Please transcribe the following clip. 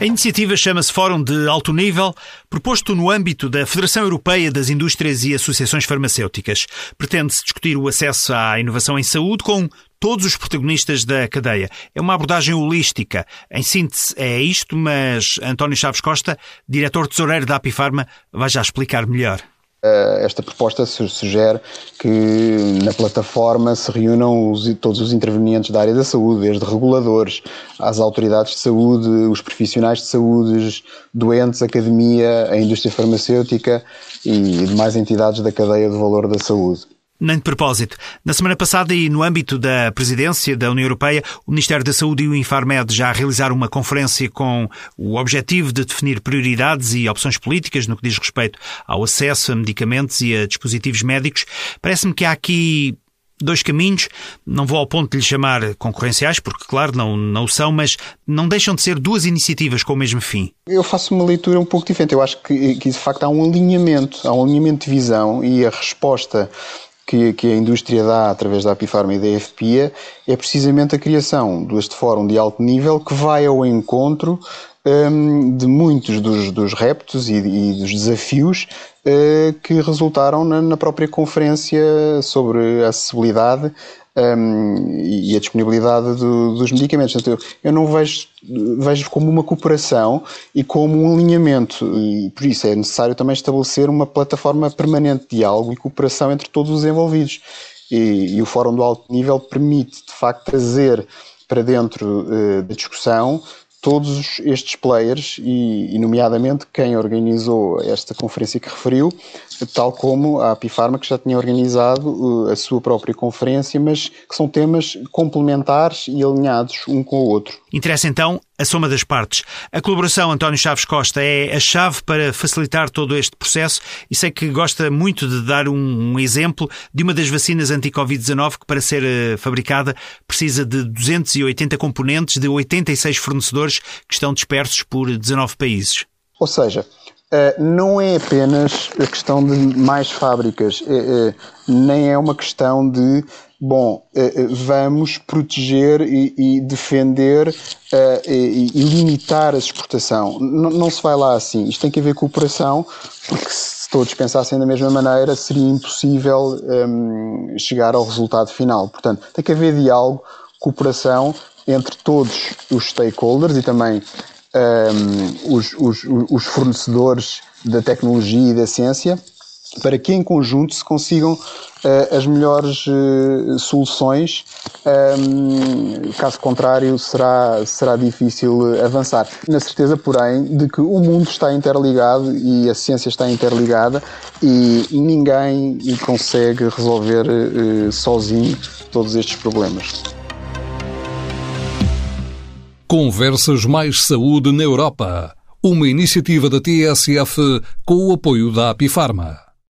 A iniciativa chama-se Fórum de Alto Nível, proposto no âmbito da Federação Europeia das Indústrias e Associações Farmacêuticas. Pretende-se discutir o acesso à inovação em saúde com todos os protagonistas da cadeia. É uma abordagem holística. Em síntese, é isto, mas António Chaves Costa, diretor tesoureiro da Apifarma, vai já explicar melhor. Eh, esta proposta sugere que na plataforma se reúnam os, todos os intervenientes da área da saúde, desde reguladores, às autoridades de saúde, os profissionais de saúde, doentes, academia, a indústria farmacêutica e demais entidades da cadeia de valor da saúde. Nem de propósito. Na semana passada e no âmbito da presidência da União Europeia, o Ministério da Saúde e o Infarmed já realizaram uma conferência com o objetivo de definir prioridades e opções políticas no que diz respeito ao acesso a medicamentos e a dispositivos médicos. Parece-me que há aqui dois caminhos, não vou ao ponto de lhe chamar concorrenciais, porque, claro, não, não são, mas não deixam de ser duas iniciativas com o mesmo fim. Eu faço uma leitura um pouco diferente. Eu acho que, que de facto, há um alinhamento, há um alinhamento de visão e a resposta que, que, a indústria dá através da Apifarma e da FPIA é precisamente a criação deste fórum de alto nível que vai ao encontro um, de muitos dos, dos reptos e, e dos desafios uh, que resultaram na, na, própria conferência sobre acessibilidade um, e a disponibilidade do, dos medicamentos. Então, eu não vejo, vejo como uma cooperação e como um alinhamento, e por isso é necessário também estabelecer uma plataforma permanente de diálogo e cooperação entre todos os envolvidos. E, e o Fórum do Alto Nível permite, de facto, trazer para dentro uh, da discussão todos estes players e, e, nomeadamente, quem organizou esta conferência que referiu, tal como a Apifarma, que já tinha organizado uh, a sua própria conferência, mas que são temas complementares e alinhados um com o outro. Interessa então a soma das partes. A colaboração António Chaves Costa é a chave para facilitar todo este processo e sei que gosta muito de dar um, um exemplo de uma das vacinas anti-Covid-19 que, para ser uh, fabricada, precisa de 280 componentes de 86 fornecedores que estão dispersos por 19 países. Ou seja, Uh, não é apenas a questão de mais fábricas, uh, uh, nem é uma questão de bom, eh, eh, vamos proteger e, defender e, limitar a exportação. Não se vai lá assim. Isto tem que haver cooperação, porque se todos pensassem da mesma maneira, seria impossível ehm, chegar ao resultado final. Portanto, tem que haver diálogo, cooperação entre todos os stakeholders e também um, ehm, os, os, os fornecedores da tecnologia e da ciência para que em conjunto se consigam uh, as melhores uh, soluções. Um, caso contrário, será, será difícil avançar. Na certeza, porém, de que o mundo está interligado e a ciência está interligada e ninguém consegue resolver uh, sozinho todos estes problemas. Conversas Mais Saúde na Europa. Uma iniciativa da TSF com o apoio da Apifarma.